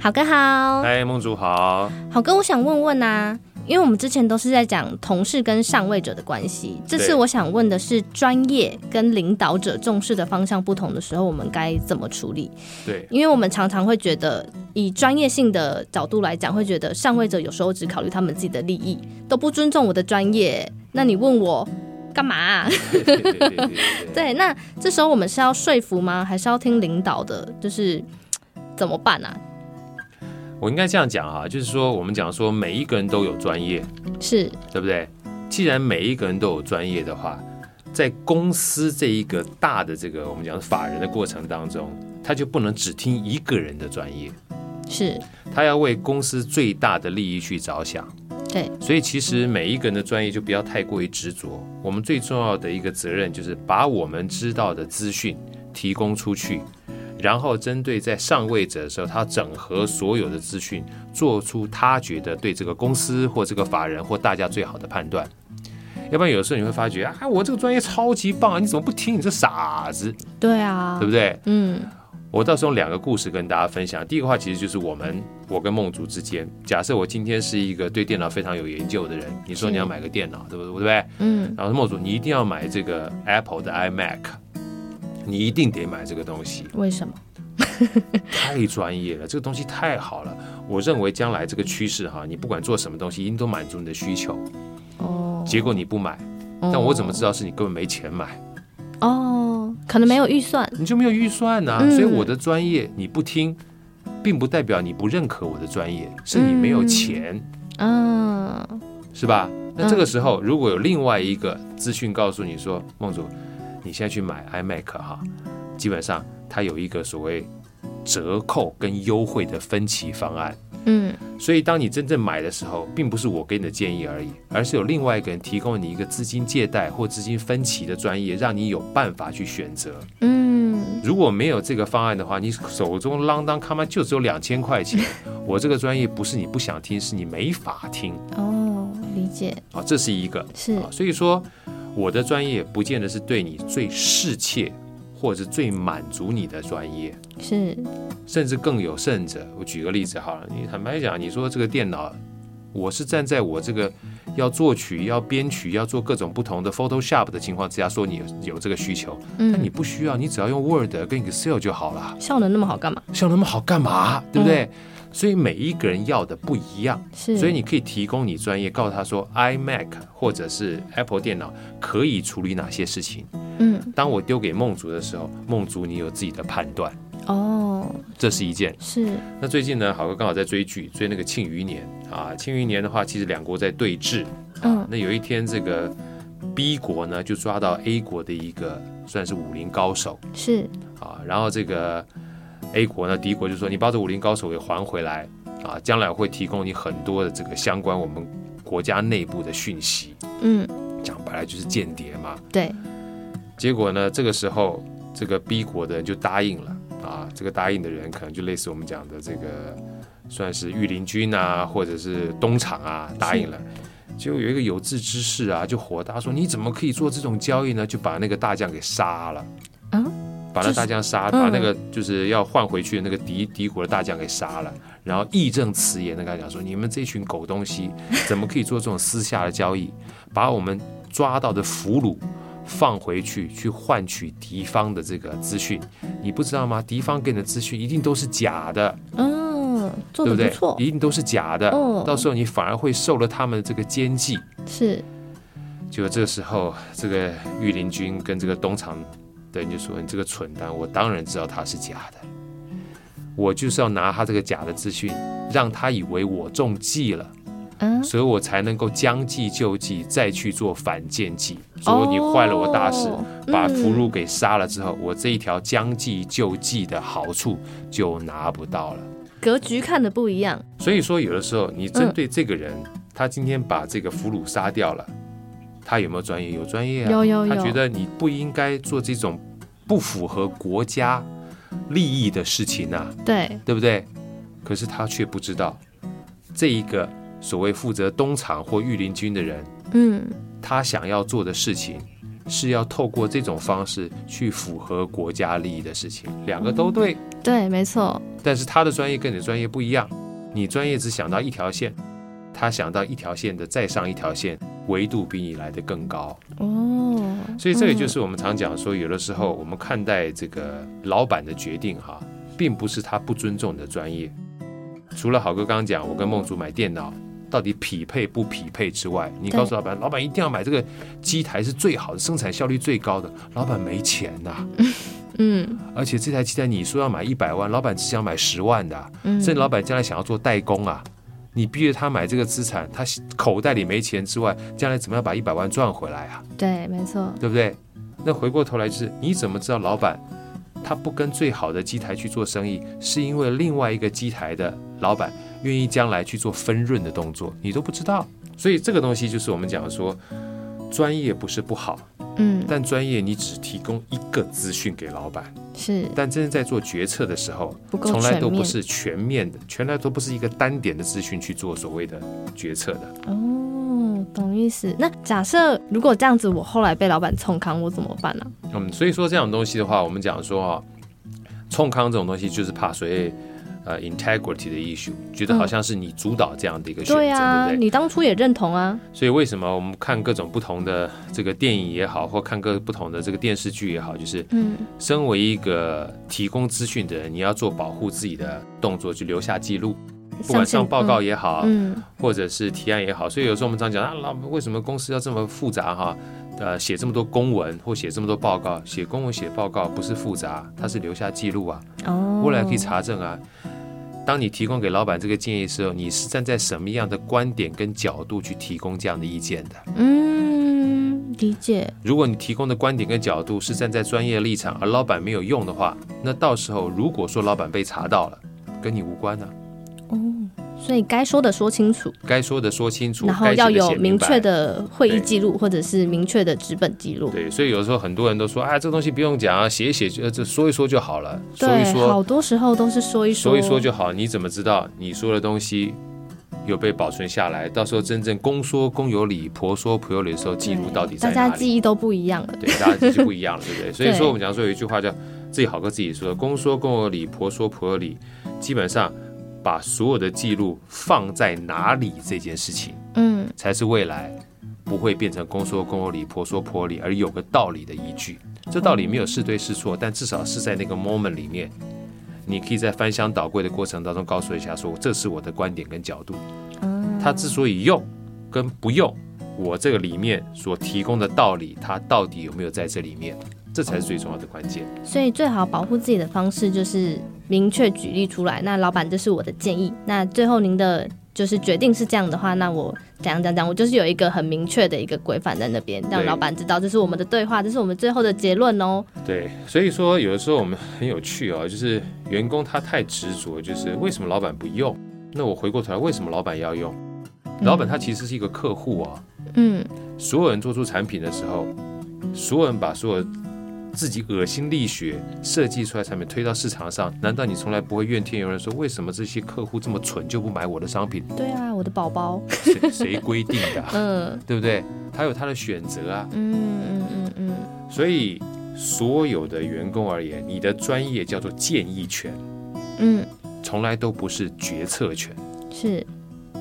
好哥好，嗨，梦竹好，好哥，我想问问啊，因为我们之前都是在讲同事跟上位者的关系，这次我想问的是专业跟领导者重视的方向不同的时候，我们该怎么处理？对，因为我们常常会觉得，以专业性的角度来讲，会觉得上位者有时候只考虑他们自己的利益，都不尊重我的专业。那你问我？干嘛、啊？对，那这时候我们是要说服吗？还是要听领导的？就是怎么办呢、啊？我应该这样讲啊，就是说，我们讲说每一个人都有专业，是对不对？既然每一个人都有专业的话，在公司这一个大的这个我们讲法人的过程当中，他就不能只听一个人的专业，是他要为公司最大的利益去着想。对，所以其实每一个人的专业就不要太过于执着。我们最重要的一个责任就是把我们知道的资讯提供出去，然后针对在上位者的时候，他整合所有的资讯，做出他觉得对这个公司或这个法人或大家最好的判断。要不然有的时候你会发觉啊，我这个专业超级棒啊，你怎么不听？你这傻子。对啊，对不对？嗯。我到时候用两个故事跟大家分享。第一个话其实就是我们我跟梦竹之间，假设我今天是一个对电脑非常有研究的人，你说你要买个电脑，对不对？对不对？嗯。然后梦竹，你一定要买这个 Apple 的 iMac，你一定得买这个东西。为什么？太专业了，这个东西太好了。我认为将来这个趋势哈，你不管做什么东西，一定都满足你的需求。哦。结果你不买，但我怎么知道是你根本没钱买？哦，可能没有预算，你就没有预算呐、啊嗯。所以我的专业你不听，并不代表你不认可我的专业，是你没有钱，嗯，是吧？那这个时候如果有另外一个资讯告诉你说，梦竹，你现在去买 iMac 哈，基本上它有一个所谓折扣跟优惠的分期方案。嗯，所以当你真正买的时候，并不是我给你的建议而已，而是有另外一个人提供你一个资金借贷或资金分期的专业，让你有办法去选择。嗯，如果没有这个方案的话，你手中啷当卡嘛就只有两千块钱，我这个专业不是你不想听，是你没法听。哦，理解。啊，这是一个是啊，所以说我的专业不见得是对你最适切。或者最满足你的专业是，甚至更有甚者。我举个例子好了，你坦白讲，你说这个电脑，我是站在我这个要作曲、要编曲、要做各种不同的 Photoshop 的情况之下，说你有有这个需求，但你不需要，你只要用 Word 跟 Excel 就好了。效能那么好干嘛？效能那么好干嘛？对不对？所以每一个人要的不一样，是，所以你可以提供你专业，告诉他说，iMac 或者是 Apple 电脑可以处理哪些事情。嗯，当我丢给梦竹的时候，梦竹你有自己的判断。哦，这是一件。是。那最近呢，好哥刚好在追剧，追那个《庆余年》啊，《庆余年》的话，其实两国在对峙。嗯。那有一天，这个 B 国呢就抓到 A 国的一个算是武林高手。是。啊，然后这个。A 国呢，敌国就说：“你把这武林高手给还回来啊，将来会提供你很多的这个相关我们国家内部的讯息。”嗯，讲白了就是间谍嘛。对。结果呢，这个时候这个 B 国的人就答应了啊，这个答应的人可能就类似我们讲的这个算是御林军啊，或者是东厂啊，答应了。结果有一个有志之士啊，就火大说：“你怎么可以做这种交易呢？”就把那个大将给杀了。嗯。把那大将杀，把那个就是要换回去的那个敌敌国的大将给杀了，然后义正辞严的跟他讲说：“你们这群狗东西，怎么可以做这种私下的交易？把我们抓到的俘虏放回去，去换取敌方的这个资讯？你不知道吗？敌方给你的资讯一定都是假的，嗯，对不对？一定都是假的，到时候你反而会受了他们的这个奸计。是，就这时候，这个御林军跟这个东厂。”对，你就说你这个蠢蛋，我当然知道他是假的，我就是要拿他这个假的资讯，让他以为我中计了，嗯，所以我才能够将计就计，再去做反间计。说你坏了我大事，把俘虏给杀了之后，我这一条将计就计的好处就拿不到了。格局看的不一样，所以说有的时候你针对这个人，他今天把这个俘虏杀掉了。他有没有专业？有专业啊。有有有。他觉得你不应该做这种不符合国家利益的事情啊。对，对不对？可是他却不知道，这一个所谓负责东厂或御林军的人，嗯，他想要做的事情是要透过这种方式去符合国家利益的事情，两个都对。对，没错。但是他的专业跟你的专业不一样，你专业只想到一条线，他想到一条线的再上一条线，维度比你来的更高。哦，所以这个就是我们常讲说，有的时候我们看待这个老板的决定哈，并不是他不尊重你的专业。除了好哥刚刚讲，我跟梦竹买电脑到底匹配不匹配之外，你告诉老板，老板一定要买这个机台是最好的，生产效率最高的。老板没钱呐，嗯，而且这台机台你说要买一百万，老板只想买十万的，甚至老板将来想要做代工啊，你逼着他买这个资产，他口袋里没钱之外，将来怎么样把一百万赚回来啊？对，没错，对不对？那回过头来就是，你怎么知道老板？他不跟最好的机台去做生意，是因为另外一个机台的老板愿意将来去做分润的动作，你都不知道。所以这个东西就是我们讲说，专业不是不好，嗯，但专业你只提供一个资讯给老板，是，但真正在做决策的时候，从来都不是全面的，全来都不是一个单点的资讯去做所谓的决策的。哦，懂意思。那假设如果这样子，我后来被老板冲康，我怎么办呢？嗯，所以说这种东西的话，我们讲说啊，冲康这种东西就是怕所谓呃 integrity 的 issue，觉得好像是你主导这样的一个选择，嗯、对啊，对不对？你当初也认同啊。所以为什么我们看各种不同的这个电影也好，或看各不同的这个电视剧也好，就是嗯，身为一个提供资讯的人，你要做保护自己的动作，去留下记录，不管上报告也好，嗯，或者是提案也好。所以有时候我们常讲啊，老为什么公司要这么复杂哈？呃，写这么多公文或写这么多报告，写公文写报告不是复杂，它是留下记录啊，哦，未来可以查证啊。当你提供给老板这个建议的时候，你是站在什么样的观点跟角度去提供这样的意见的？嗯，理解。如果你提供的观点跟角度是站在专业立场，而老板没有用的话，那到时候如果说老板被查到了，跟你无关呢、啊。所以该说的说清楚，该说的说清楚，然后要有明确的会议记录，或者是明确的纸本记录。对，所以有时候很多人都说，啊，这个东西不用讲啊，写一写就这说一说就好了。对，说一说，好多时候都是说一说，说一说就好。你怎么知道你说的东西有被保存下来？到时候真正公说公有理，婆说婆有理的时候，记录到底在哪里？大家记忆都不一样了。对，大家记忆不一样了，对不对？所以说我们讲说有一句话叫“自己好跟自己说”，公说公有理，婆说婆有理，基本上。把所有的记录放在哪里这件事情，嗯，才是未来不会变成公说公有理，婆说婆理，而有个道理的依据。这道理没有是对是错，但至少是在那个 moment 里面，你可以在翻箱倒柜的过程当中告诉一下说，说这是我的观点跟角度。嗯，它之所以用跟不用，我这个里面所提供的道理，它到底有没有在这里面？这才是最重要的关键。所以最好保护自己的方式就是明确举例出来。那老板，这是我的建议。那最后您的就是决定是这样的话，那我讲讲讲，我就是有一个很明确的一个规范在那边，让老板知道这是我们的对话，这是我们最后的结论哦。对，所以说有的时候我们很有趣哦，就是员工他太执着，就是为什么老板不用？那我回过头来，为什么老板要用？老板他其实是一个客户啊。嗯。所有人做出产品的时候，所有人把所有自己呕心沥血设计出来产品推到市场上，难道你从来不会怨天尤人说，为什么这些客户这么蠢就不买我的商品？对啊，我的宝宝，谁谁规定的？嗯，对不对？他有他的选择啊。嗯嗯嗯嗯。所以所有的员工而言，你的专业叫做建议权，嗯，从来都不是决策权。是，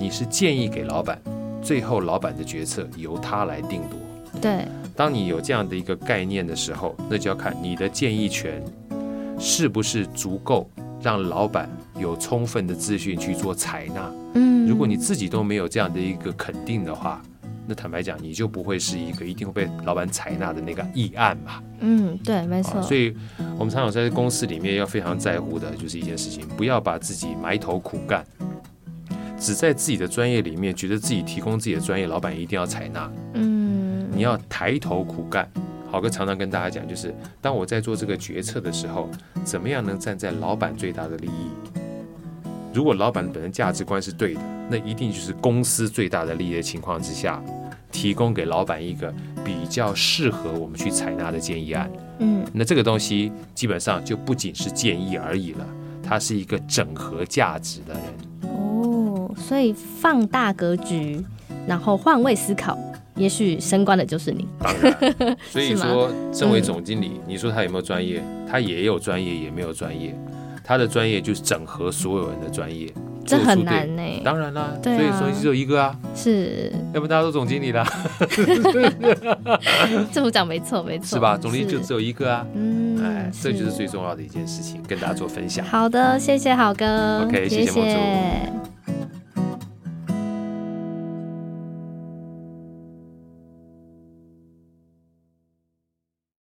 你是建议给老板，最后老板的决策由他来定夺。对，当你有这样的一个概念的时候，那就要看你的建议权是不是足够让老板有充分的资讯去做采纳。嗯，如果你自己都没有这样的一个肯定的话，那坦白讲，你就不会是一个一定会被老板采纳的那个议案嘛。嗯，对，没错。所以我们常常在公司里面要非常在乎的就是一件事情，不要把自己埋头苦干，只在自己的专业里面觉得自己提供自己的专业，老板一定要采纳。嗯。你要抬头苦干，好哥常常跟大家讲，就是当我在做这个决策的时候，怎么样能站在老板最大的利益？如果老板本身价值观是对的，那一定就是公司最大的利益的情况之下，提供给老板一个比较适合我们去采纳的建议案。嗯，那这个东西基本上就不仅是建议而已了，它是一个整合价值的人。哦，所以放大格局，然后换位思考。也许升官的就是你。当然，所以说，身为总经理，你说他有没有专业？他也有专业，也没有专业。他的专业就是整合所有人的专业，这很难呢。当然啦，所以总只有一个啊，是，要不大家都总经理啦。这么讲没错，没错，是吧？总经理就只有一个啊，嗯，哎，这就是最重要的一件事情，跟大家做分享。好的，谢谢好哥，OK，谢谢梦竹。